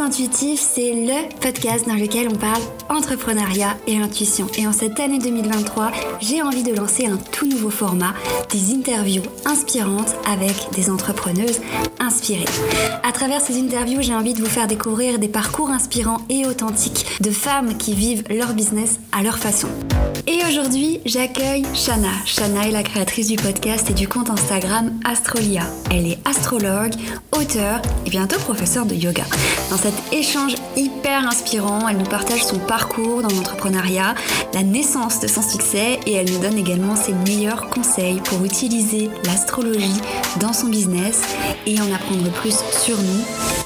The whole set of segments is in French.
Intuitif, c'est le podcast dans lequel on parle entrepreneuriat et intuition. Et en cette année 2023, j'ai envie de lancer un tout nouveau format, des interviews inspirantes avec des entrepreneuses inspirées. À travers ces interviews, j'ai envie de vous faire découvrir des parcours inspirants et authentiques de femmes qui vivent leur business à leur façon. Et aujourd'hui, j'accueille Shana. Shana est la créatrice du podcast et du compte Instagram Astrolia. Elle est astrologue, auteur et bientôt professeure de yoga. Dans cet échange hyper inspirant, elle nous partage son parcours dans l'entrepreneuriat, la naissance de son succès et elle nous donne également ses meilleurs conseils pour utiliser l'astrologie dans son business et en apprendre plus sur nous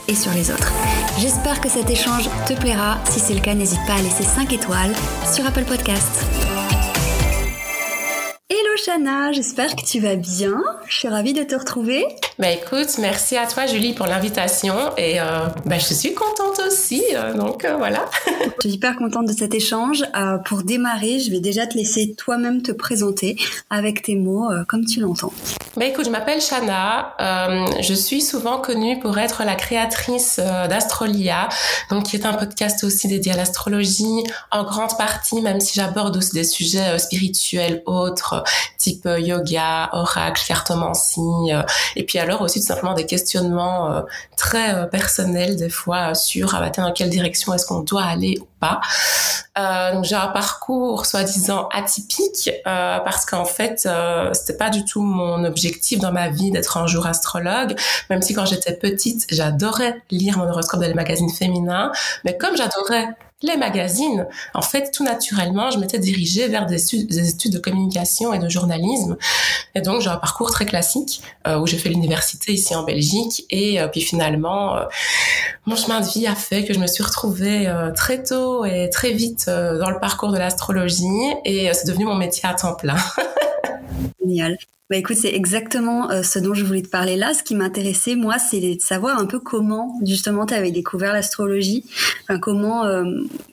et sur les autres. J'espère que cet échange te plaira. Si c'est le cas, n'hésite pas à laisser 5 étoiles sur Apple Podcast. Shana, j'espère que tu vas bien. Je suis ravie de te retrouver. Bah écoute, merci à toi Julie pour l'invitation et euh, bah, je suis contente aussi, euh, donc euh, voilà. je suis hyper contente de cet échange. pour démarrer, je vais déjà te laisser toi-même te présenter avec tes mots comme tu l'entends. Bah écoute, je m'appelle Shana, je suis souvent connue pour être la créatrice d'Astrolia, donc qui est un podcast aussi dédié à l'astrologie en grande partie, même si j'aborde aussi des sujets spirituels autres, type yoga, oracle, cartomancie, et puis alors aussi tout simplement des questionnements euh, très euh, personnels des fois sur ah bah, dans quelle direction est-ce qu'on doit aller ou pas. Euh, donc j'ai un parcours soi-disant atypique euh, parce qu'en fait euh, c'était pas du tout mon objectif dans ma vie d'être un jour astrologue. Même si quand j'étais petite j'adorais lire mon horoscope dans les magazines féminins, mais comme j'adorais les magazines, en fait, tout naturellement, je m'étais dirigée vers des, des, études de communication et de journalisme. Et donc, j'ai un parcours très classique euh, où j'ai fait l'université ici en Belgique. Et euh, puis finalement, euh, mon chemin de vie a fait que je me suis retrouvée très tôt et très vite dans le parcours de l'astrologie. Et c'est devenu mon métier à temps plein. Génial. Bah écoute, c'est exactement euh, ce dont je voulais te parler là. Ce qui m'intéressait, moi, c'est de savoir un peu comment, justement, tu avais découvert l'astrologie. Comment, euh,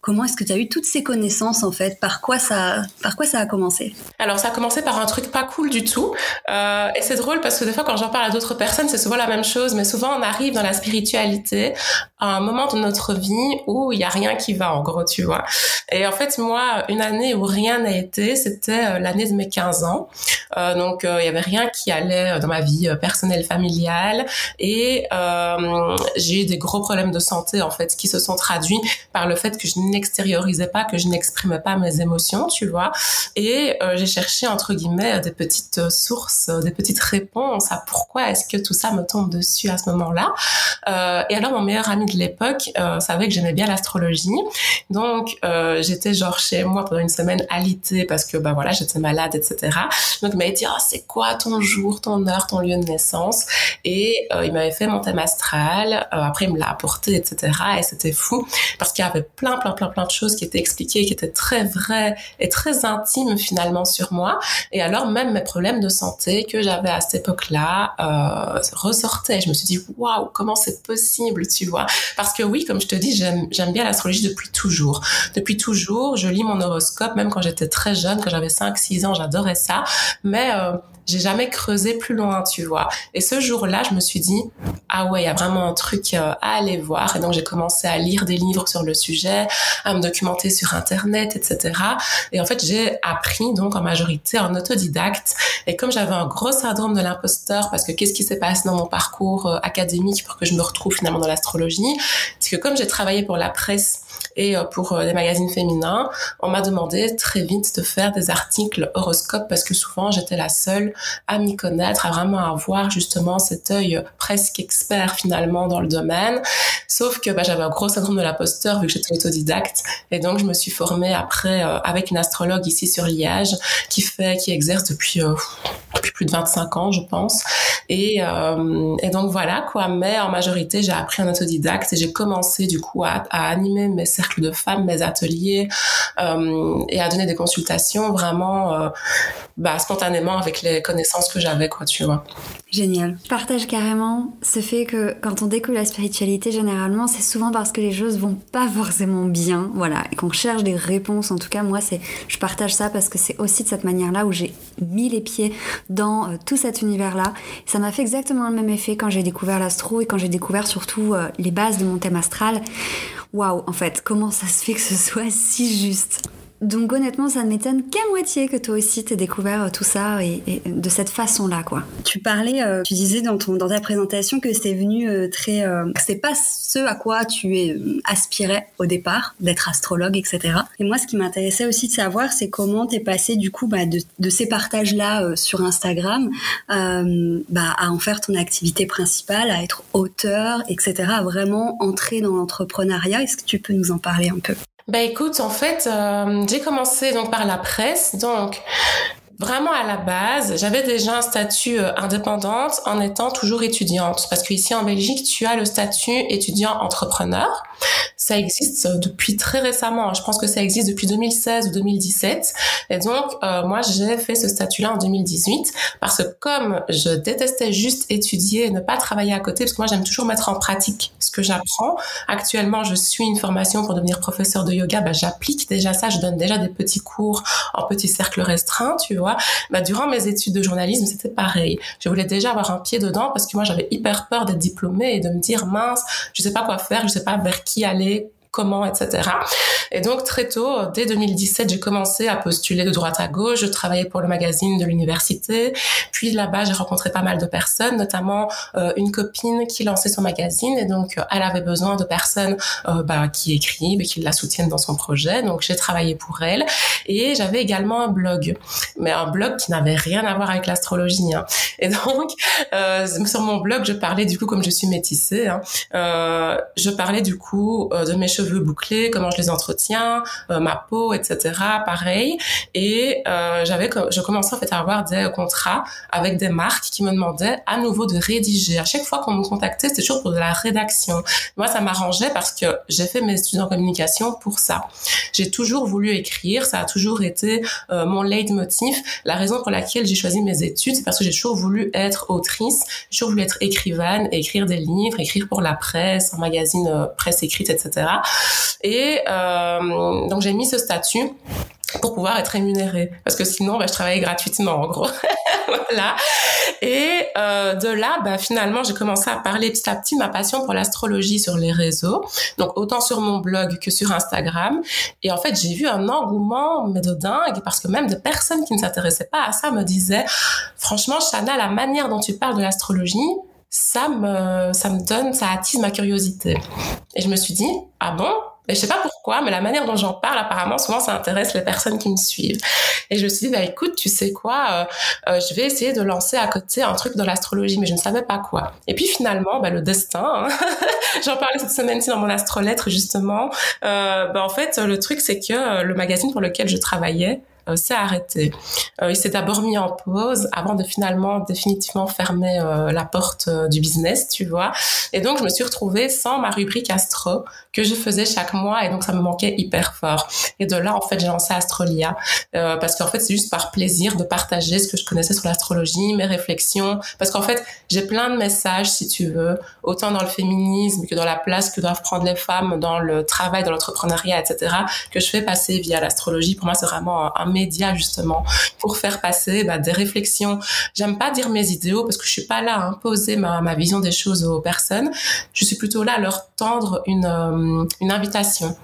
comment est-ce que tu as eu toutes ces connaissances, en fait? Par quoi ça, par quoi ça a commencé? Alors, ça a commencé par un truc pas cool du tout. Euh, et c'est drôle parce que des fois, quand j'en parle à d'autres personnes, c'est souvent la même chose. Mais souvent, on arrive dans la spiritualité à un moment de notre vie où il y a rien qui va, en gros, tu vois. Et en fait, moi, une année où rien n'a été, c'était l'année de mes 15 ans. donc, il y avait rien qui allait euh, dans ma vie euh, personnelle familiale et euh, j'ai eu des gros problèmes de santé en fait qui se sont traduits par le fait que je n'extériorisais pas, que je n'exprimais pas mes émotions, tu vois. Et j'ai cherché entre guillemets des petites sources, des petites réponses à pourquoi est-ce que tout ça me tombe dessus à ce moment-là. et alors mon meilleur ami de l'époque savait que j'aimais bien l'astrologie, donc j'étais genre chez moi pendant une semaine alitée parce que bah voilà j'étais malade etc. Donc il m'a dit oh c'est quoi ton jour, ton heure, ton lieu de naissance. Et euh, il m'avait fait mon thème astral. Euh, après, il me l'a apporté, etc. Et c'était fou parce qu'il y avait plein, plein, plein, plein de choses qui étaient expliquées, qui étaient très vraies et très intimes finalement sur moi. Et alors, même mes problèmes de santé que j'avais à cette époque-là euh, ressortaient. Je me suis dit, waouh, comment c'est possible, tu vois? Parce que oui, comme je te dis, j'aime bien l'astrologie depuis toujours. Depuis toujours, je lis mon horoscope, même quand j'étais très jeune, quand j'avais 5-6 ans, j'adorais ça. Mais euh, j'ai jamais creusé plus loin, tu vois. Et ce jour-là, je me suis dit, ah ouais, il y a vraiment un truc euh, à aller voir. Et donc, j'ai commencé à lire des livres sur le sujet, à me documenter sur Internet, etc. Et en fait, j'ai appris donc en majorité en autodidacte. Et comme j'avais un gros syndrome de l'imposteur, parce que qu'est-ce qui s'est passé dans mon parcours euh, académique pour que je me retrouve finalement dans l'astrologie, c'est que comme j'ai travaillé pour la presse et euh, pour les magazines féminins, on m'a demandé très vite de faire des articles horoscopes parce que souvent j'étais la seule à m'y connaître, à vraiment avoir justement cet œil presque expert finalement dans le domaine. Sauf que bah, j'avais un gros syndrome de l'imposteur vu que j'étais autodidacte et donc je me suis formée après euh, avec une astrologue ici sur Liège qui fait, qui exerce depuis, euh, plus de 25 ans je pense. Et, euh, donc voilà quoi. Mais en majorité j'ai appris en autodidacte et j'ai commencé du coup à, à, animer mes cercles de femmes, mes ateliers et à donner des consultations vraiment bah, spontanément avec les connaissances que j'avais, tu vois. Génial. Je partage carrément ce fait que quand on découvre la spiritualité, généralement, c'est souvent parce que les choses vont pas forcément bien, voilà, et qu'on cherche des réponses. En tout cas, moi, c'est, je partage ça parce que c'est aussi de cette manière-là où j'ai mis les pieds dans euh, tout cet univers-là. Ça m'a fait exactement le même effet quand j'ai découvert l'astro et quand j'ai découvert surtout euh, les bases de mon thème astral. Waouh, en fait, comment ça se fait que ce soit si juste? Donc honnêtement, ça ne m'étonne qu'à moitié que toi aussi t'aies découvert euh, tout ça et, de cette façon-là, quoi. Tu parlais, euh, tu disais dans ton ta présentation que c'était venu euh, très, c'est pas ce à quoi tu es aspirais au départ, d'être astrologue, etc. Et moi, ce qui m'intéressait aussi de savoir, c'est comment t'es passé du coup bah, de, de, ces partages-là sur Instagram bah, à en faire ton activité principale, à être auteur, etc. À vraiment entrer dans l'entrepreneuriat. Est-ce que tu peux nous en parler un peu? Bah écoute, en fait, euh, j'ai commencé donc par la presse, donc vraiment à la base, j'avais déjà un statut euh, indépendante en étant toujours étudiante, parce qu'ici en Belgique, tu as le statut étudiant entrepreneur. Ça existe euh, depuis très récemment. Je pense que ça existe depuis 2016 ou 2017. Et donc, euh, moi, j'ai fait ce statut-là en 2018 parce que comme je détestais juste étudier et ne pas travailler à côté, parce que moi, j'aime toujours mettre en pratique ce que j'apprends. Actuellement, je suis une formation pour devenir professeur de yoga. Bah, j'applique déjà ça. Je donne déjà des petits cours en petits cercles restreints, tu vois. Bah, durant mes études de journalisme, c'était pareil. Je voulais déjà avoir un pied dedans parce que moi, j'avais hyper peur d'être diplômée et de me dire, mince, je sais pas quoi faire, je sais pas vers qui aller, comment, etc. Et donc très tôt, dès 2017, j'ai commencé à postuler de droite à gauche. Je travaillais pour le magazine de l'université. Puis là-bas, j'ai rencontré pas mal de personnes, notamment euh, une copine qui lançait son magazine et donc elle avait besoin de personnes euh, bah, qui écrivent et qui la soutiennent dans son projet. Donc j'ai travaillé pour elle et j'avais également un blog, mais un blog qui n'avait rien à voir avec l'astrologie. Hein. Et donc euh, sur mon blog, je parlais du coup comme je suis métissée, hein, je parlais du coup de mes cheveux cheveux bouclés, comment je les entretiens, euh, ma peau, etc. Pareil. Et euh, j'avais, je commençais en fait à avoir des contrats avec des marques qui me demandaient à nouveau de rédiger. À chaque fois qu'on me contactait, c'était toujours pour de la rédaction. Moi, ça m'arrangeait parce que j'ai fait mes études en communication pour ça. J'ai toujours voulu écrire, ça a toujours été euh, mon leitmotiv. La raison pour laquelle j'ai choisi mes études, c'est parce que j'ai toujours voulu être autrice, j'ai toujours voulu être écrivaine, écrire des livres, écrire pour la presse, un magazine euh, presse écrite, etc. Et euh, donc j'ai mis ce statut pour pouvoir être rémunérée. Parce que sinon bah, je travaillais gratuitement en gros. Voilà. Et euh, de là bah, finalement j'ai commencé à parler petit à petit ma passion pour l'astrologie sur les réseaux. Donc autant sur mon blog que sur Instagram. Et en fait j'ai vu un engouement mais de dingue parce que même des personnes qui ne s'intéressaient pas à ça me disaient franchement Chana la manière dont tu parles de l'astrologie ça me, ça me donne, ça attise ma curiosité. Et je me suis dit, ah bon? Et je sais pas pourquoi, mais la manière dont j'en parle, apparemment, souvent, ça intéresse les personnes qui me suivent. Et je me suis dit, bah, écoute, tu sais quoi, euh, euh, je vais essayer de lancer à côté un truc dans l'astrologie, mais je ne savais pas quoi. Et puis finalement, bah, le destin, hein, j'en parlais cette semaine-ci dans mon astrolettre, justement, euh, bah, en fait, le truc, c'est que le magazine pour lequel je travaillais, euh, s'est arrêté. Euh, il s'est d'abord mis en pause avant de finalement définitivement fermer euh, la porte du business, tu vois. Et donc je me suis retrouvée sans ma rubrique astro que je faisais chaque mois et donc ça me manquait hyper fort. Et de là en fait j'ai lancé Astrolia parce qu'en fait c'est juste par plaisir de partager ce que je connaissais sur l'astrologie, mes réflexions, parce qu'en fait j'ai plein de messages si tu veux, autant dans le féminisme que dans la place que doivent prendre les femmes dans le travail, dans l'entrepreneuriat, etc. que je fais passer via l'astrologie. Pour moi c'est vraiment un médias justement pour faire passer bah, des réflexions. J'aime pas dire mes idéaux parce que je suis pas là à imposer ma, ma vision des choses aux personnes. Je suis plutôt là à leur tendre une, euh, une invitation.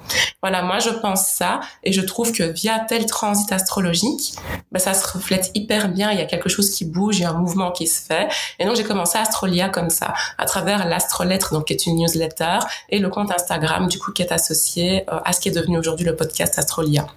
Voilà, moi je pense ça et je trouve que via tel transit astrologique, bah, ça se reflète hyper bien. Il y a quelque chose qui bouge, il y a un mouvement qui se fait. Et donc j'ai commencé Astrolia comme ça, à travers l'astrolettre, donc qui est une newsletter, et le compte Instagram du coup qui est associé euh, à ce qui est devenu aujourd'hui le podcast Astrolia.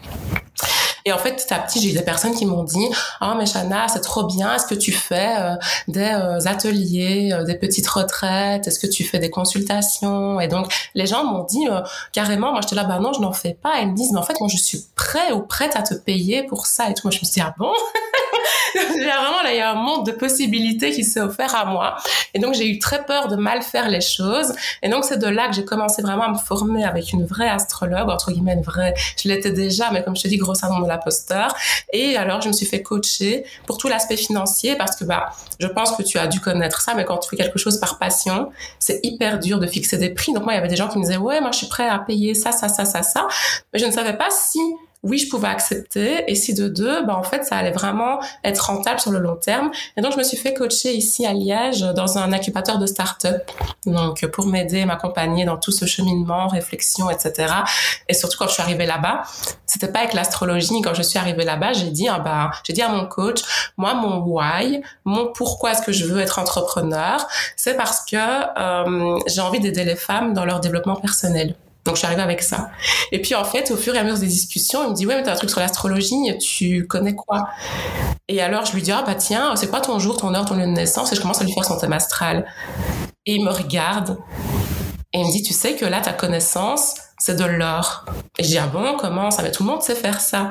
Et en fait, petit à petit, j'ai eu des personnes qui m'ont dit "Ah, oh, mais Chana, c'est trop bien. Est-ce que tu fais euh, des euh, ateliers, euh, des petites retraites Est-ce que tu fais des consultations? Et donc, les gens m'ont dit carrément, moi, j'étais là, bah non, je n'en fais pas. Et ils me disent, mais en fait, moi, je suis prêt ou prête à te payer pour ça. Et tout, moi, je me suis dit, ah bon? Vraiment, là, il y a un monde de possibilités qui s'est offert à moi. Et donc, j'ai eu très peur de mal faire les choses. Et donc, c'est de là que j'ai commencé vraiment à me former avec une vraie astrologue, entre guillemets, une vraie. Je l'étais déjà, mais comme je te dis, gros syndrome de l'imposteur. Et alors, je me suis fait coacher pour tout l'aspect financier parce que, bah, je pense que tu as dû connaître ça, mais quand tu fais quelque chose par passion, c'est hyper dur de fixer des prix. Donc, moi, il y avait des gens qui me disaient, ouais, moi, je suis prêt à payer ça, ça, ça, ça, ça. Mais je ne savais pas si oui, je pouvais accepter. Et si de deux, bah, en fait, ça allait vraiment être rentable sur le long terme. Et donc, je me suis fait coacher ici à Liège dans un incubateur de start-up. Donc, pour m'aider, m'accompagner dans tout ce cheminement, réflexion, etc. Et surtout, quand je suis arrivée là-bas, c'était pas avec l'astrologie. Quand je suis arrivée là-bas, j'ai dit, ah bah, j'ai dit à mon coach, moi, mon why, mon pourquoi est-ce que je veux être entrepreneur, c'est parce que euh, j'ai envie d'aider les femmes dans leur développement personnel. Donc je suis arrivée avec ça. Et puis en fait, au fur et à mesure des discussions, il me dit ouais mais t'as un truc sur l'astrologie, tu connais quoi? Et alors je lui dis ah bah tiens, c'est quoi ton jour, ton heure, ton lieu de naissance Et je commence à lui faire son thème astral. Et il me regarde et il me dit tu sais que là ta connaissance c'est de l'or. Et je dis ah bon comment ça Mais tout le monde sait faire ça.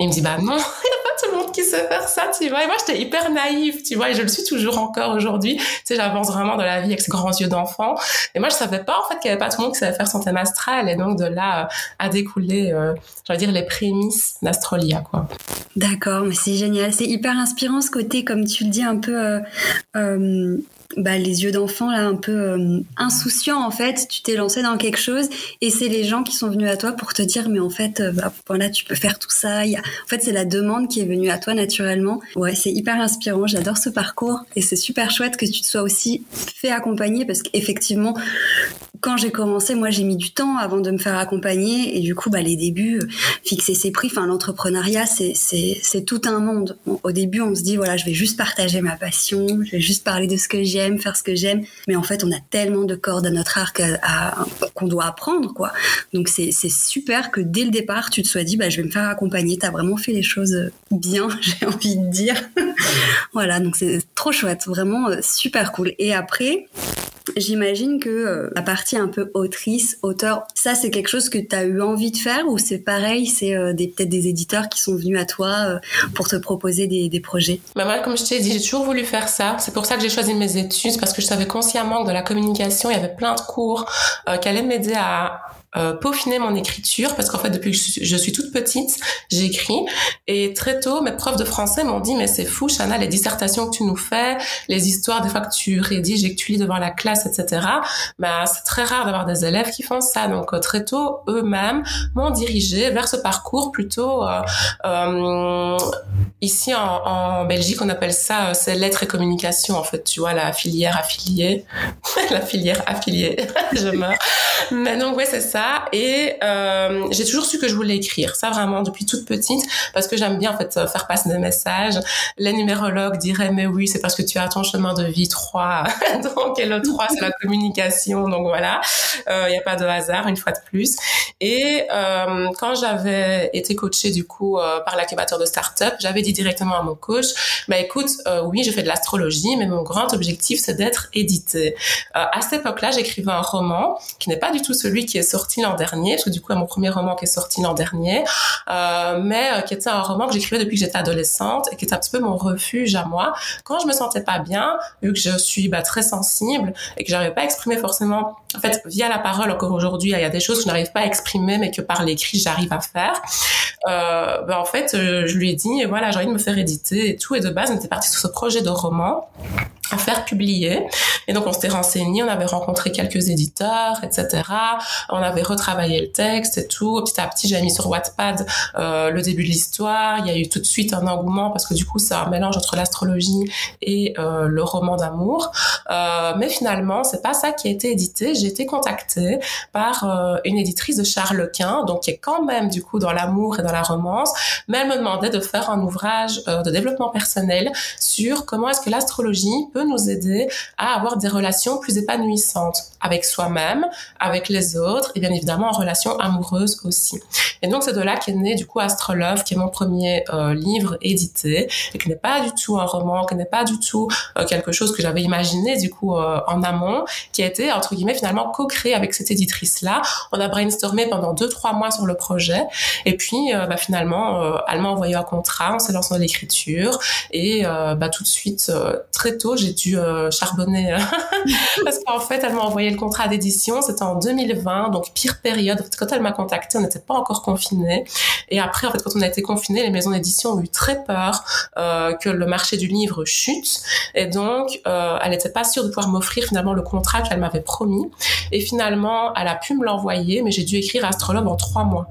Il me dit bah non, tout le monde qui sait faire ça, tu vois. Et moi, j'étais hyper naïve, tu vois, et je le suis toujours encore aujourd'hui. Tu sais, j'avance vraiment dans la vie avec ces grands yeux d'enfant. Et moi, je savais pas, en fait, qu'il y avait pas tout le monde qui savait faire son thème astral. Et donc, de là, euh, à découler, euh, dire, les prémices d'Astrolia, quoi. D'accord, mais c'est génial. C'est hyper inspirant ce côté, comme tu le dis, un peu euh, euh bah, les yeux d'enfant là un peu euh, insouciant en fait. Tu t'es lancé dans quelque chose et c'est les gens qui sont venus à toi pour te dire mais en fait euh, bah, voilà tu peux faire tout ça. En fait c'est la demande qui est venue à toi naturellement. Ouais c'est hyper inspirant. J'adore ce parcours et c'est super chouette que tu te sois aussi fait accompagner parce qu'effectivement quand j'ai commencé, moi, j'ai mis du temps avant de me faire accompagner et du coup, bah, les débuts, euh, fixer ses prix, enfin, l'entrepreneuriat, c'est, c'est, c'est tout un monde. au début, on se dit, voilà, je vais juste partager ma passion, je vais juste parler de ce que j'aime, faire ce que j'aime. Mais en fait, on a tellement de cordes à notre arc qu'on doit apprendre, quoi. Donc, c'est, c'est super que dès le départ, tu te sois dit, bah, je vais me faire accompagner. T'as vraiment fait les choses bien, j'ai envie de dire. voilà. Donc, c'est trop chouette. Vraiment euh, super cool. Et après, J'imagine que euh, la partie un peu autrice, auteur, ça c'est quelque chose que tu as eu envie de faire ou c'est pareil, c'est euh, peut-être des éditeurs qui sont venus à toi euh, pour te proposer des, des projets? Bah Moi, comme je t'ai dit, j'ai toujours voulu faire ça. C'est pour ça que j'ai choisi mes études parce que je savais consciemment que dans la communication, il y avait plein de cours qui allaient m'aider à euh, peaufiner mon écriture parce qu'en fait depuis que je suis toute petite j'écris. Et très tôt mes profs de français m'ont dit mais c'est fou Chana les dissertations que tu nous fais les histoires des fois que tu rédiges et que tu lis devant la classe etc bah c'est très rare d'avoir des élèves qui font ça. Donc euh, très tôt eux-mêmes m'ont dirigé vers ce parcours plutôt euh, euh ici en, en, Belgique on appelle ça c'est lettres et communication en fait tu vois la filière affiliée. La filière affiliée je meurs. Mais donc ouais c'est ça et euh, j'ai toujours su que je voulais écrire. Ça vraiment depuis toute petite parce que j'aime bien en fait faire passer des messages. Les numérologues diraient mais oui c'est parce que tu as ton chemin de vie 3 donc et le 3 c'est la communication donc voilà il euh, n'y a pas de hasard une fois de plus. Et euh, quand j'avais été coachée du coup euh, par l'incubateur de start-up, j'avais dit directement à mon coach bah écoute euh, oui je fais de l'astrologie mais mon grand objectif c'est d'être édité. à cette époque-là j'écrivais un roman qui n'est pas du tout celui qui est sorti l'an dernier, parce que du coup, mon premier roman qui est sorti l'an dernier, euh, mais euh, qui était un roman que j'écrivais depuis que j'étais adolescente et qui était un petit peu mon refuge à moi. Quand je me sentais pas bien, vu que je suis bah, très sensible et que j'arrivais pas à exprimer forcément, en fait, via la parole encore aujourd'hui, il y a des choses que je n'arrive pas à exprimer, mais que par l'écrit, j'arrive à faire. Euh, bah, en fait, je lui ai dit, voilà, j'ai envie de me faire éditer et tout. Et de base, on était parti sur ce projet de roman à faire publier. Et donc on s'était renseigné, on avait rencontré quelques éditeurs, etc. On avait retravaillé le texte et tout. Petit à petit, j'ai mis sur Wattpad euh, le début de l'histoire. Il y a eu tout de suite un engouement parce que du coup, c'est un mélange entre l'astrologie et euh, le roman d'amour. Euh, mais finalement, c'est pas ça qui a été édité. J'ai été contactée par euh, une éditrice de Charles Quint, donc qui est quand même du coup dans l'amour et dans la romance, mais elle me demandait de faire un ouvrage euh, de développement personnel sur comment est-ce que l'astrologie nous aider à avoir des relations plus épanouissantes avec soi-même, avec les autres et bien évidemment en relation amoureuse aussi. Et donc c'est de là qu'est né du coup Astrolove, qui est mon premier euh, livre édité et qui n'est pas du tout un roman, qui n'est pas du tout euh, quelque chose que j'avais imaginé du coup euh, en amont, qui a été entre guillemets finalement co-créé avec cette éditrice là. On a brainstormé pendant deux trois mois sur le projet et puis bah, finalement elle m'a envoyé un contrat, on s'est lancé dans l'écriture et bah, tout de suite très tôt j'ai dû charbonner parce qu'en fait elle m'a envoyé le contrat d'édition, c'était en 2020 donc pire période. Quand elle m'a contacté, on n'était pas encore confiné. Et après, en fait, quand on a été confiné, les maisons d'édition ont eu très peur euh, que le marché du livre chute. Et donc, euh, elle n'était pas sûre de pouvoir m'offrir finalement le contrat qu'elle m'avait promis. Et finalement, elle a pu me l'envoyer, mais j'ai dû écrire Astrologue en trois mois.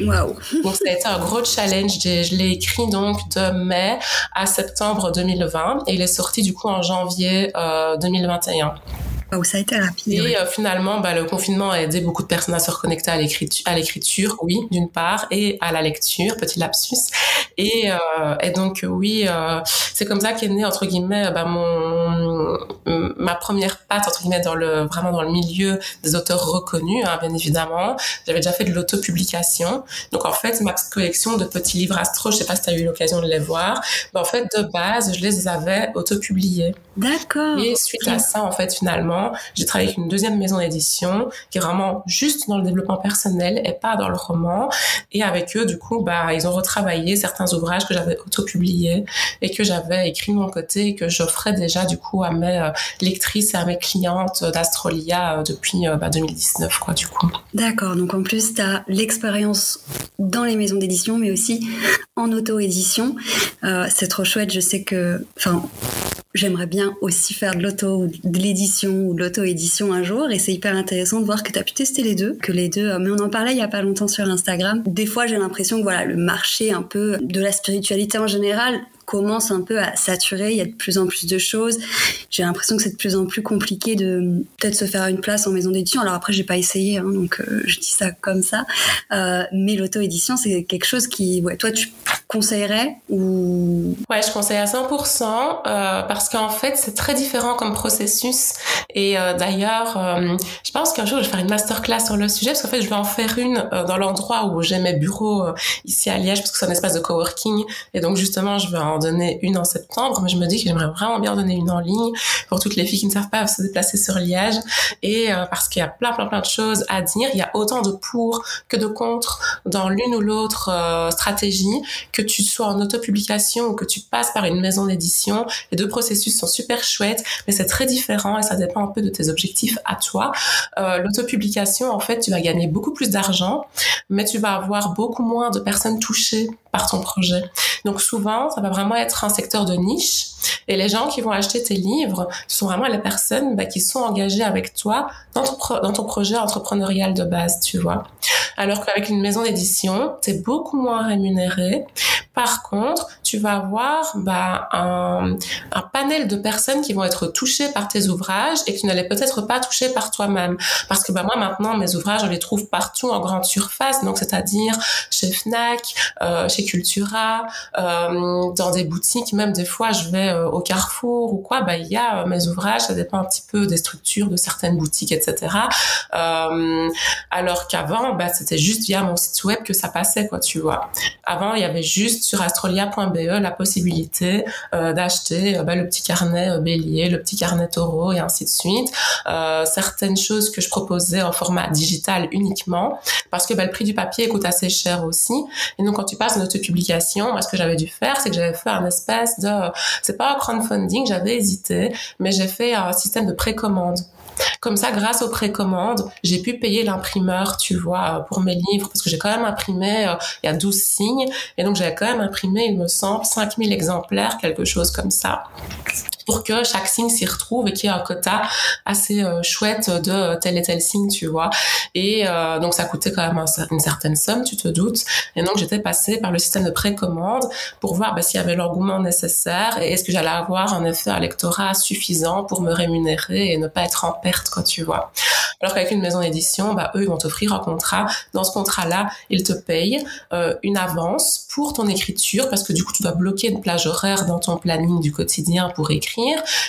Waouh Donc ça a été un gros challenge. Je l'ai écrit donc de mai à septembre 2020 et il est sorti du coup en janvier 2021 ça a été rapide. Et euh, finalement, bah, le confinement a aidé beaucoup de personnes à se reconnecter à l'écriture, oui, d'une part, et à la lecture, petit lapsus. Et, euh, et donc oui, euh, c'est comme ça qu'est né entre guillemets bah, mon ma première patte entre guillemets dans le vraiment dans le milieu des auteurs reconnus, hein, bien évidemment. J'avais déjà fait de l'autopublication. Donc en fait, ma collection de petits livres astro, je sais pas si tu as eu l'occasion de les voir, mais en fait de base, je les avais autopubliés. D'accord. Et suite à ça, en fait, finalement j'ai travaillé avec une deuxième maison d'édition qui est vraiment juste dans le développement personnel et pas dans le roman. Et avec eux, du coup, bah, ils ont retravaillé certains ouvrages que j'avais auto-publiés et que j'avais écrit de mon côté et que j'offrais déjà, du coup, à mes euh, lectrices et à mes clientes d'Astrolia euh, depuis euh, bah, 2019, quoi, du coup. D'accord. Donc, en plus, tu as l'expérience dans les maisons d'édition, mais aussi en auto-édition. c'est trop chouette. Je sais que, enfin, j'aimerais bien aussi faire de l'auto, de l'édition ou de l'auto-édition un jour. Et c'est hyper intéressant de voir que tu as pu tester les deux, que les deux, euh, mais on en parlait il y a pas longtemps sur Instagram. Des fois, j'ai l'impression que voilà, le marché un peu de la spiritualité en général commence un peu à saturer. Il y a de plus en plus de choses. J'ai l'impression que c'est de plus en plus compliqué de peut-être se faire une place en maison d'édition. Alors après, j'ai pas essayé, hein, donc euh, je dis ça comme ça. Euh, mais l'auto-édition, c'est quelque chose qui, ouais, toi, tu conseillerais ou? Ouais, je conseille à 100% euh, parce qu'en fait, c'est très différent comme processus. Et d'ailleurs, je pense qu'un jour, je vais faire une masterclass sur le sujet parce qu'en fait, je vais en faire une dans l'endroit où j'ai mes bureaux ici à Liège parce que c'est un espace de coworking. Et donc justement, je vais en donner une en septembre, mais je me dis que j'aimerais vraiment bien donner une en ligne pour toutes les filles qui ne savent pas se déplacer sur Liège et euh, parce qu'il y a plein plein plein de choses à dire. Il y a autant de pour que de contre dans l'une ou l'autre euh, stratégie, que tu sois en autopublication ou que tu passes par une maison d'édition. Les deux processus sont super chouettes, mais c'est très différent et ça dépend un peu de tes objectifs à toi. Euh, l'autopublication, en fait, tu vas gagner beaucoup plus d'argent, mais tu vas avoir beaucoup moins de personnes touchées par ton projet. Donc souvent, ça va vraiment être un secteur de niche. Et les gens qui vont acheter tes livres, sont vraiment les personnes bah, qui sont engagées avec toi dans ton, dans ton projet entrepreneurial de base, tu vois. Alors qu'avec une maison d'édition, tu es beaucoup moins rémunéré. Par contre, tu vas avoir bah, un, panel de personnes qui vont être touchées par tes ouvrages et qui n'allaient peut-être pas toucher par toi-même. Parce que bah, moi, maintenant, mes ouvrages, je les trouve partout en grande surface, donc c'est-à-dire chez Fnac, euh, chez Cultura, euh, dans des boutiques, même des fois, je vais euh, au Carrefour ou quoi, bah, il y a mes ouvrages, ça dépend un petit peu des structures de certaines boutiques, etc. Alors qu'avant, bah, c'était juste via mon site web que ça passait, quoi, tu vois. Avant, il y avait juste sur astrolia.be la possibilité euh, d'acheter bah, le petit carnet bélier, le petit carnet taureau et ainsi de suite. certaines choses que je proposais en format digital uniquement parce que bah, le prix du papier coûte assez cher aussi. Et donc, quand tu passes notre publication, moi, ce que j'avais dû faire, c'est que j'avais fait un espèce de, c'est pas un crowdfunding, j'avais hésité, mais j'ai fait un système de précommande. Comme ça, grâce aux précommandes, j'ai pu payer l'imprimeur, tu vois, pour mes livres, parce que j'ai quand même imprimé, euh, il y a 12 signes, et donc j'avais quand même imprimé, il me semble, 5000 exemplaires, quelque chose comme ça pour que chaque signe s'y retrouve et qu'il y ait un quota assez euh, chouette de tel et tel signe, tu vois. Et euh, donc ça coûtait quand même une certaine somme, tu te doutes. Et donc j'étais passée par le système de précommande pour voir bah, s'il y avait l'engouement nécessaire et est-ce que j'allais avoir en effet un lectorat suffisant pour me rémunérer et ne pas être en perte, quoi, tu vois. Alors qu'avec une maison d'édition, bah, eux, ils vont t'offrir un contrat. Dans ce contrat-là, ils te payent euh, une avance pour ton écriture parce que du coup, tu dois bloquer une plage horaire dans ton planning du quotidien pour écrire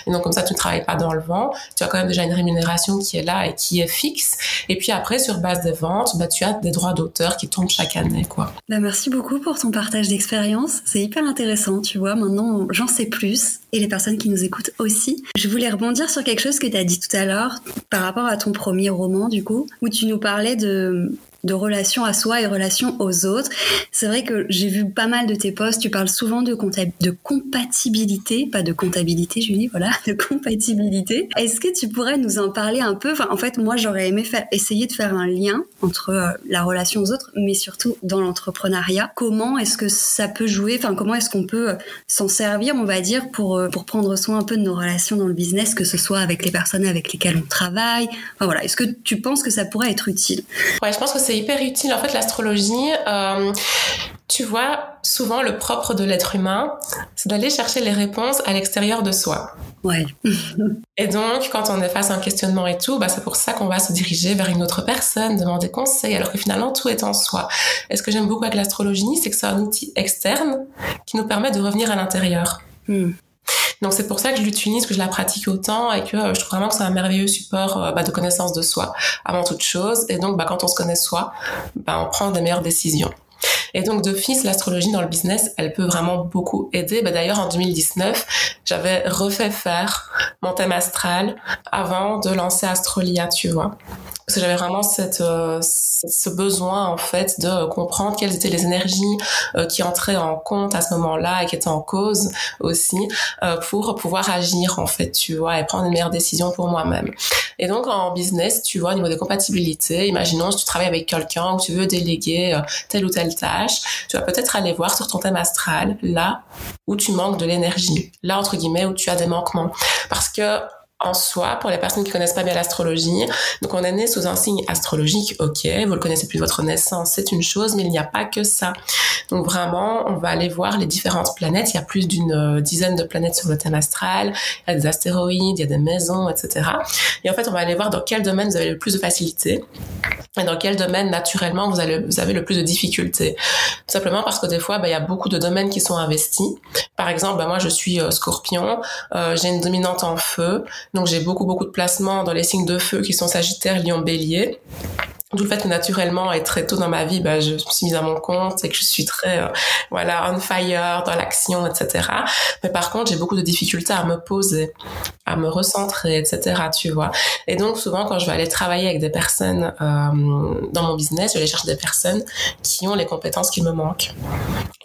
et donc comme ça, tu ne travailles pas dans le vent. Tu as quand même déjà une rémunération qui est là et qui est fixe. Et puis après, sur base des ventes, bah, tu as des droits d'auteur qui tombent chaque année. Quoi. Bah, merci beaucoup pour ton partage d'expérience. C'est hyper intéressant, tu vois. Maintenant, j'en sais plus. Et les personnes qui nous écoutent aussi. Je voulais rebondir sur quelque chose que tu as dit tout à l'heure par rapport à ton premier roman, du coup, où tu nous parlais de de relation à soi et relation aux autres. C'est vrai que j'ai vu pas mal de tes posts, tu parles souvent de, de compatibilité, pas de comptabilité Julie, voilà, de compatibilité. Est-ce que tu pourrais nous en parler un peu? Enfin, En fait, moi j'aurais aimé essayer de faire un lien entre euh, la relation aux autres, mais surtout dans l'entrepreneuriat. Comment est-ce que ça peut jouer? Enfin, comment est-ce qu'on peut euh, s'en servir, on va dire, pour, euh, pour prendre soin un peu de nos relations dans le business, que ce soit avec les personnes avec lesquelles on travaille? Enfin voilà, est-ce que tu penses que ça pourrait être utile? Ouais, je pense que c'est c'est hyper utile. En fait, l'astrologie, euh, tu vois, souvent le propre de l'être humain, c'est d'aller chercher les réponses à l'extérieur de soi. Ouais. et donc, quand on est face à un questionnement et tout, bah, c'est pour ça qu'on va se diriger vers une autre personne, demander conseil, alors que finalement, tout est en soi. Et ce que j'aime beaucoup avec l'astrologie, c'est que c'est un outil externe qui nous permet de revenir à l'intérieur. Hmm. Donc c'est pour ça que je l'utilise, que je la pratique autant et que euh, je trouve vraiment que c'est un merveilleux support euh, bah, de connaissance de soi avant toute chose. Et donc bah, quand on se connaît soi, bah, on prend des meilleures décisions. Et donc d'office, l'astrologie dans le business, elle peut vraiment beaucoup aider. Bah, D'ailleurs, en 2019, j'avais refait faire mon thème astral avant de lancer Astrolia, tu vois. Parce que j'avais vraiment cette, euh, ce besoin, en fait, de comprendre quelles étaient les énergies euh, qui entraient en compte à ce moment-là et qui étaient en cause aussi, euh, pour pouvoir agir, en fait, tu vois, et prendre une meilleure décision pour moi-même. Et donc, en business, tu vois, au niveau des compatibilités, imaginons si tu travailles avec quelqu'un ou tu veux déléguer telle ou telle tâche, tu vas peut-être aller voir sur ton thème astral, là où tu manques de l'énergie, là, entre guillemets, où tu as des manquements. Parce que en soi, pour les personnes qui connaissent pas bien l'astrologie. Donc, on est né sous un signe astrologique, ok, vous le connaissez depuis votre naissance, c'est une chose, mais il n'y a pas que ça. Donc, vraiment, on va aller voir les différentes planètes. Il y a plus d'une euh, dizaine de planètes sur le thème astral. Il y a des astéroïdes, il y a des maisons, etc. Et en fait, on va aller voir dans quel domaine vous avez le plus de facilité et dans quel domaine, naturellement, vous, avez le plus de difficultés. Tout simplement parce que des fois, bah, il y a beaucoup de domaines qui sont investis. Par exemple, bah, moi, je suis euh, scorpion, euh, j'ai une dominante en feu, donc j'ai beaucoup beaucoup de placements dans les signes de feu qui sont Sagittaire, Lion, Bélier. D'où le fait que naturellement et très tôt dans ma vie, bah, je me suis mise à mon compte et que je suis très euh, voilà on fire dans l'action, etc. Mais par contre, j'ai beaucoup de difficultés à me poser, à me recentrer, etc. Tu vois. Et donc souvent, quand je vais aller travailler avec des personnes euh, dans mon business, je vais chercher des personnes qui ont les compétences qui me manquent.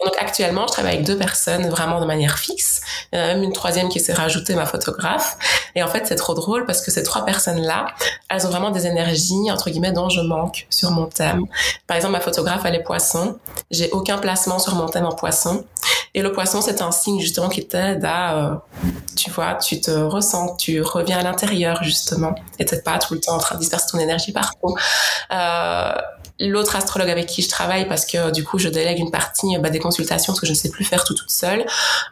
Donc actuellement, je travaille avec deux personnes vraiment de manière fixe. Il y en a même une troisième qui s'est rajoutée, ma photographe. Et en fait, c'est trop drôle parce que ces trois personnes-là, elles ont vraiment des énergies entre guillemets dont je manque sur mon thème. Par exemple, ma photographe, elle est poisson. J'ai aucun placement sur mon thème en poisson. Et le poisson, c'est un signe justement qui t'aide à, euh, tu vois, tu te ressens, tu reviens à l'intérieur justement, et t'es pas tout le temps en train de disperser ton énergie partout. Euh, l'autre astrologue avec qui je travaille parce que du coup je délègue une partie bah, des consultations parce que je ne sais plus faire tout toute seule.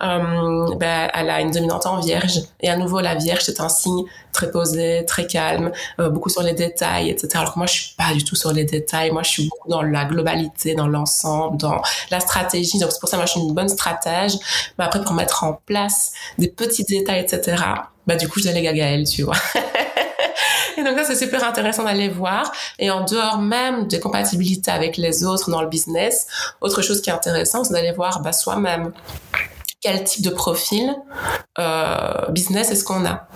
Euh, bah, elle a une dominante en vierge et à nouveau la vierge c'est un signe très posé très calme euh, beaucoup sur les détails etc alors que moi je suis pas du tout sur les détails. Moi je suis beaucoup dans la globalité dans l'ensemble dans la stratégie. Donc c'est pour ça moi je suis une bonne stratège. Mais après pour mettre en place des petits détails etc bah du coup je délègue à Gaëlle tu vois Et donc ça, c'est super intéressant d'aller voir. Et en dehors même des compatibilités avec les autres dans le business, autre chose qui est intéressant, c'est d'aller voir bah, soi-même quel type de profil euh, business est-ce qu'on a.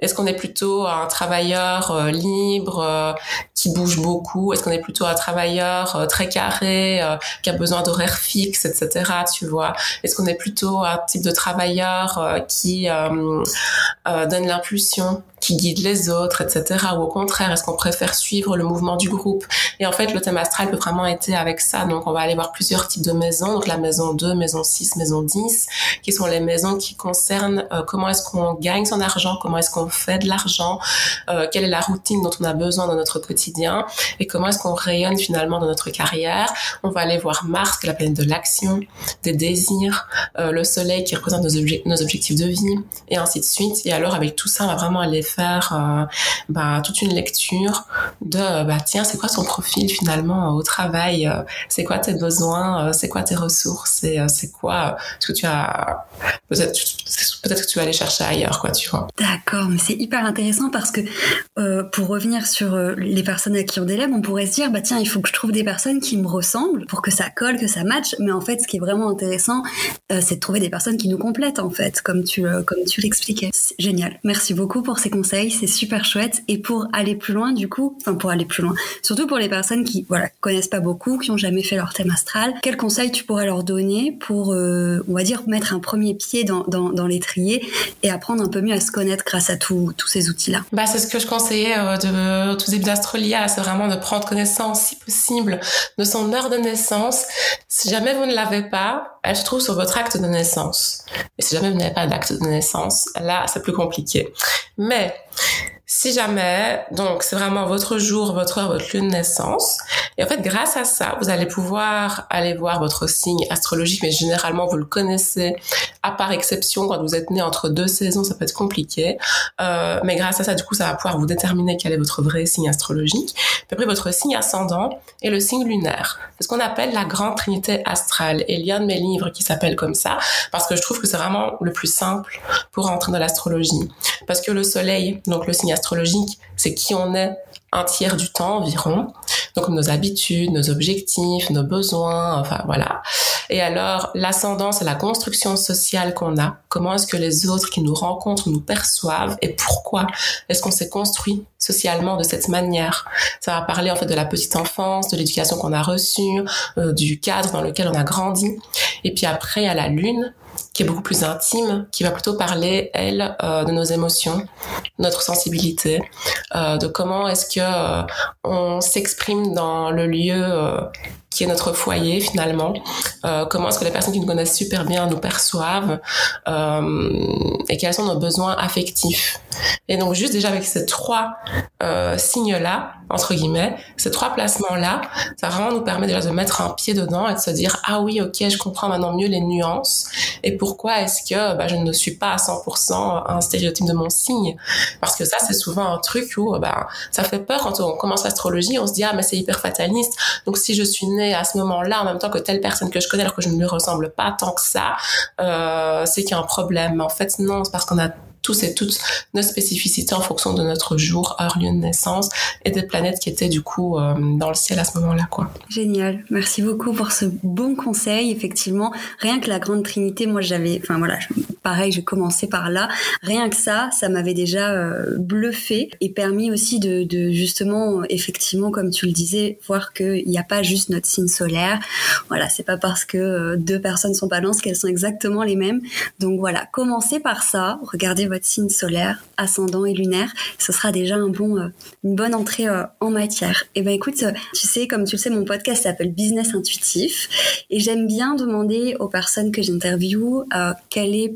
Est-ce qu'on est plutôt un travailleur euh, libre euh, qui bouge beaucoup? Est-ce qu'on est plutôt un travailleur très carré qui a besoin d'horaires fixes, etc. Tu vois? Est-ce qu'on est plutôt un type de travailleur qui donne l'impulsion? Qui guide les autres, etc. Ou au contraire, est-ce qu'on préfère suivre le mouvement du groupe? Et en fait, le thème astral peut vraiment être avec ça. Donc, on va aller voir plusieurs types de maisons. Donc, la maison 2, maison 6, maison 10, qui sont les maisons qui concernent euh, comment est-ce qu'on gagne son argent, comment est-ce qu'on fait de l'argent, euh, quelle est la routine dont on a besoin dans notre quotidien et comment est-ce qu'on rayonne finalement dans notre carrière. On va aller voir Mars, qui est la planète de l'action, des désirs, euh, le Soleil qui représente nos, nos objectifs de vie et ainsi de suite. Et alors, avec tout ça, on va vraiment aller faire euh, bah, toute une lecture de bah tiens c'est quoi son profil finalement au travail euh, c'est quoi tes besoins euh, c'est quoi tes ressources et c'est quoi ce que tu as peut-être peut-être que tu vas aller chercher ailleurs quoi tu vois. D'accord mais c'est hyper intéressant parce que pour revenir sur les personnes à qui on délègue on pourrait se dire bah tiens il faut que je trouve des personnes qui me ressemblent pour que ça colle que ça matche. Mais en fait ce qui est vraiment intéressant c'est de trouver des personnes qui nous complètent en fait comme tu comme tu l'expliquais. Génial. Merci beaucoup pour ces c'est super chouette. Et pour aller plus loin, du coup, enfin pour aller plus loin, surtout pour les personnes qui voilà connaissent pas beaucoup, qui ont jamais fait leur thème astral, quel conseil tu pourrais leur donner pour, euh, on va dire, mettre un premier pied dans, dans, dans l'étrier et apprendre un peu mieux à se connaître grâce à tous ces outils-là? Bah c'est ce que je conseillais euh, de tous les d'Astrolia, c'est vraiment de prendre connaissance, si possible, de son heure de naissance. Si jamais vous ne l'avez pas, elle se trouve sur votre acte de naissance. Et si jamais vous n'avez pas d'acte de naissance, là c'est plus compliqué. Mais Si jamais, donc c'est vraiment votre jour, votre heure, votre lieu de naissance. Et en fait, grâce à ça, vous allez pouvoir aller voir votre signe astrologique, mais généralement vous le connaissez, à part exception quand vous êtes né entre deux saisons, ça peut être compliqué. Euh, mais grâce à ça, du coup, ça va pouvoir vous déterminer quel est votre vrai signe astrologique. Puis après, votre signe ascendant et le signe lunaire. C'est ce qu'on appelle la grande trinité astrale. Et il y a un de mes livres qui s'appelle comme ça, parce que je trouve que c'est vraiment le plus simple pour entrer dans l'astrologie. Parce que le soleil, donc le signe astrologique, c'est qui on est un tiers du temps environ. Donc nos habitudes, nos objectifs, nos besoins, enfin voilà. Et alors l'ascendant, c'est la construction sociale qu'on a. Comment est-ce que les autres qui nous rencontrent nous perçoivent et pourquoi est-ce qu'on s'est construit socialement de cette manière? Ça va parler en fait de la petite enfance, de l'éducation qu'on a reçue, euh, du cadre dans lequel on a grandi. Et puis après, a la lune qui est beaucoup plus intime, qui va plutôt parler, elle, euh, de nos émotions, notre sensibilité, euh, de comment est-ce que euh, on s'exprime dans le lieu qui est notre foyer finalement, euh, comment est-ce que les personnes qui nous connaissent super bien nous perçoivent euh, et quels sont nos besoins affectifs. Et donc juste déjà avec ces trois euh, signes-là, entre guillemets, ces trois placements-là, ça vraiment nous permet déjà de mettre un pied dedans et de se dire ah oui ok je comprends maintenant mieux les nuances. Et pourquoi est-ce que bah, je ne suis pas à 100% un stéréotype de mon signe? Parce que ça c'est souvent un truc où bah, ça fait peur quand on commence l'astrologie on se dit ah mais c'est hyper fataliste. Donc si je suis née à ce moment-là en même temps que telle personne que je connais alors que je ne lui ressemble pas tant que ça, euh, c'est qu'il y a un problème. En fait, non, c'est parce qu'on a tous et toutes nos spécificités en fonction de notre jour, heure, lieu de naissance et des planètes qui étaient du coup euh, dans le ciel à ce moment-là. quoi. Génial. Merci beaucoup pour ce bon conseil. Effectivement, rien que la Grande Trinité, moi j'avais, enfin voilà, pareil, j'ai commencé par là. Rien que ça, ça m'avait déjà euh, bluffé et permis aussi de, justement, effectivement, comme tu le disais, voir qu'il n'y a pas juste notre signe solaire. Voilà, c'est pas parce que euh, deux personnes sont balance qu'elles sont exactement les mêmes. Donc voilà, commencez par ça, regardez votre signe solaire, ascendant et lunaire, ce sera déjà un bon, euh, une bonne entrée euh, en matière. Et eh ben écoute, euh, tu sais, comme tu le sais, mon podcast s'appelle Business Intuitif et j'aime bien demander aux personnes que j'interviewe quelle est,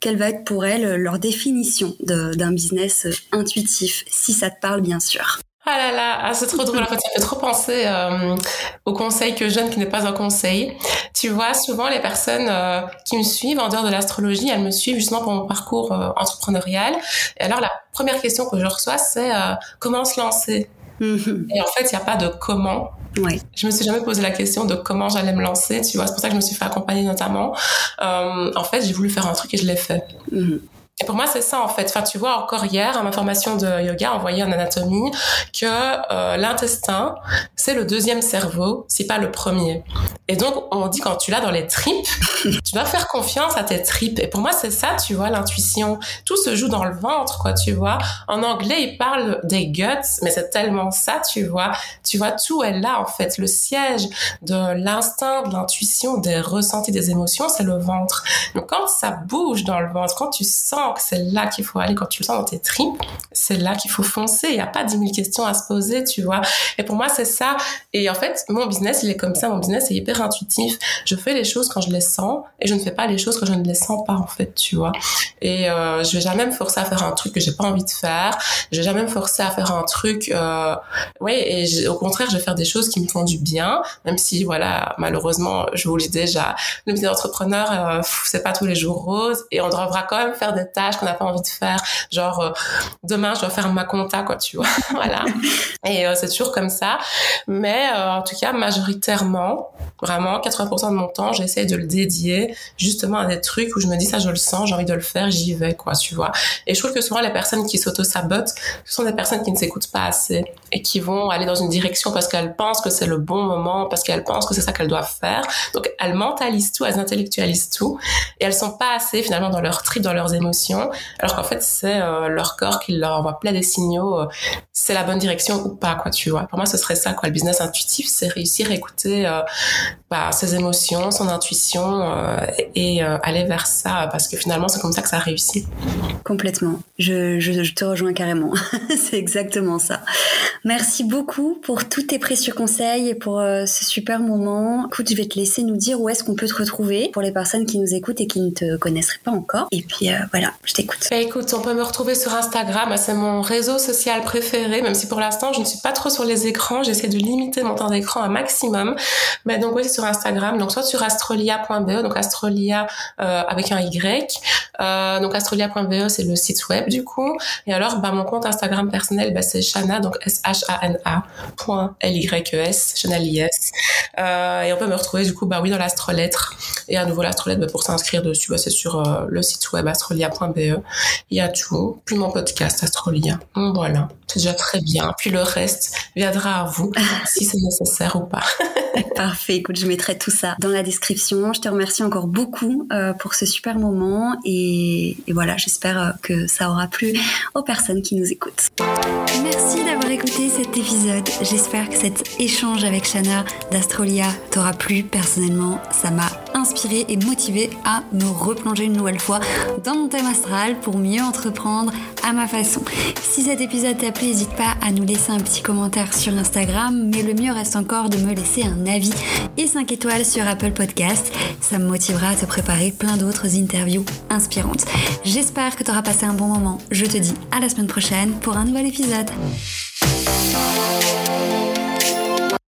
quelle va être pour elles leur définition d'un business intuitif, si ça te parle bien sûr. Ah là là, ah, c'est trop drôle. En fait, ça fait trop penser euh, au conseil que je donne qui n'est pas un conseil. Tu vois, souvent les personnes euh, qui me suivent en dehors de l'astrologie, elles me suivent justement pour mon parcours euh, entrepreneurial. Et alors la première question que je reçois, c'est euh, comment se lancer? Mm-hmm. Et en fait, il n'y a pas de comment. Ouais. Je me suis jamais posé la question de comment j'allais me lancer. Tu vois, c'est pour ça que je me suis fait accompagner notamment. en fait, j'ai voulu faire un truc et je l'ai fait. Mm-hmm. Et pour moi, c'est ça en fait. Enfin, tu vois, encore hier, à ma formation de yoga, on en anatomie que euh, l'intestin, c'est le deuxième cerveau, c'est pas le premier. Et donc, on dit quand tu l'as dans les tripes, tu dois faire confiance à tes tripes. Et pour moi, c'est ça, tu vois, l'intuition. Tout se joue dans le ventre, quoi, tu vois. En anglais, ils parlent des guts, mais c'est tellement ça, tu vois. Tu vois, tout est là, en fait. Le siège de l'instinct, de l'intuition, des ressentis, des émotions, c'est le ventre. Donc, quand ça bouge dans le ventre, quand tu sens c'est là qu'il faut aller, quand tu le sens dans tes tripes, c'est là qu'il faut foncer. Il n'y a pas 10 000 questions à se poser, tu vois. Et pour moi, c'est ça. Et en fait, mon business, il est comme ça. Mon business est hyper intuitif. Je fais les choses quand je les sens et je ne fais pas les choses quand je ne les sens pas, en fait, tu vois. Et euh, je vais jamais me forcer à faire un truc que j'ai pas envie de faire. Je vais jamais me forcer à faire un truc, euh, oui, et au contraire, je vais faire des choses qui me font du bien, même si, voilà, malheureusement, je vous le dis déjà, le business d'entrepreneur, euh, c'est pas tous les jours rose et on devra quand même faire des qu'on n'a pas envie de faire. Genre, euh, demain, je dois faire ma compta, quoi, tu vois. voilà. Et euh, c'est toujours comme ça. Mais euh, en tout cas, majoritairement, vraiment, 80% de mon temps, j'essaie de le dédier justement à des trucs où je me dis, ça, je le sens, j'ai envie de le faire, j'y vais, quoi, tu vois. Et je trouve que souvent, les personnes qui s'auto-sabotent, ce sont des personnes qui ne s'écoutent pas assez et qui vont aller dans une direction parce qu'elles pensent que c'est le bon moment, parce qu'elles pensent que c'est ça qu'elles doivent faire. Donc, elles mentalisent tout, elles intellectualisent tout et elles sont pas assez finalement dans leur trip, dans leurs émotions alors qu'en fait c'est euh, leur corps qui leur envoie plein des signaux, euh, c'est la bonne direction ou pas, quoi, tu vois. Pour moi, ce serait ça, quoi. Le business intuitif, c'est réussir à écouter euh, bah, ses émotions, son intuition et aller vers ça, parce que finalement, c'est comme ça que ça réussit. Complètement. Je, je te rejoins carrément. c'est exactement ça. Merci beaucoup pour tous tes précieux conseils et pour ce super moment. Écoute, je vais te laisser nous dire où est-ce qu'on peut te retrouver pour les personnes qui nous écoutent et qui ne te connaisseraient pas encore. Et puis voilà, Je t'écoute. Bah, écoute, on peut me retrouver sur Instagram. C'est mon réseau social préféré, même si pour l'instant, je ne suis pas trop sur les écrans. J'essaie de limiter mon temps d'écran un maximum. Mais donc, oui, c'est sur Instagram. Donc, soit sur astrolia.be, donc astrolia euh, avec un Y. Euh, donc, astrolia.be, c'est le site web, du coup. Et alors, bah, mon compte Instagram personnel, bah, c'est Shana, donc S-H-A-N-A, point L-Y-E-S, Shana. Euh, et on peut me retrouver, du coup, bah oui, dans l'astrolettre. Et à nouveau, l'astrolettre, bah, pour s'inscrire dessus, bah, c'est sur euh, le site web astrolia.be. Il y a tout. Puis mon podcast Astrolia. Voilà. C'est déjà très bien. Puis le reste viendra à vous, si c'est nécessaire ou pas. Parfait. Écoute, je mettrai tout ça dans la description. Je te remercie encore beaucoup euh, pour ce super moment et, et voilà, j'espère euh, que ça aura plu aux personnes qui nous écoutent. Merci d'avoir écouté cet épisode. J'espère que cet échange avec Shana d'Astrolia t'aura plu. Personnellement, ça m'a inspiré et motivé à me replonger une nouvelle fois dans mon thème astral pour mieux entreprendre à ma façon. Si cet épisode t'a plu, n'hésite pas à nous laisser un petit commentaire sur Instagram, mais le mieux reste encore de me laisser un avis et 5 étoiles sur Apple Podcast. Ça me motivera à te préparer plein d'autres interviews inspirantes. J'espère que tu auras passé un bon moment. Je te dis à la semaine prochaine pour un nouvel épisode.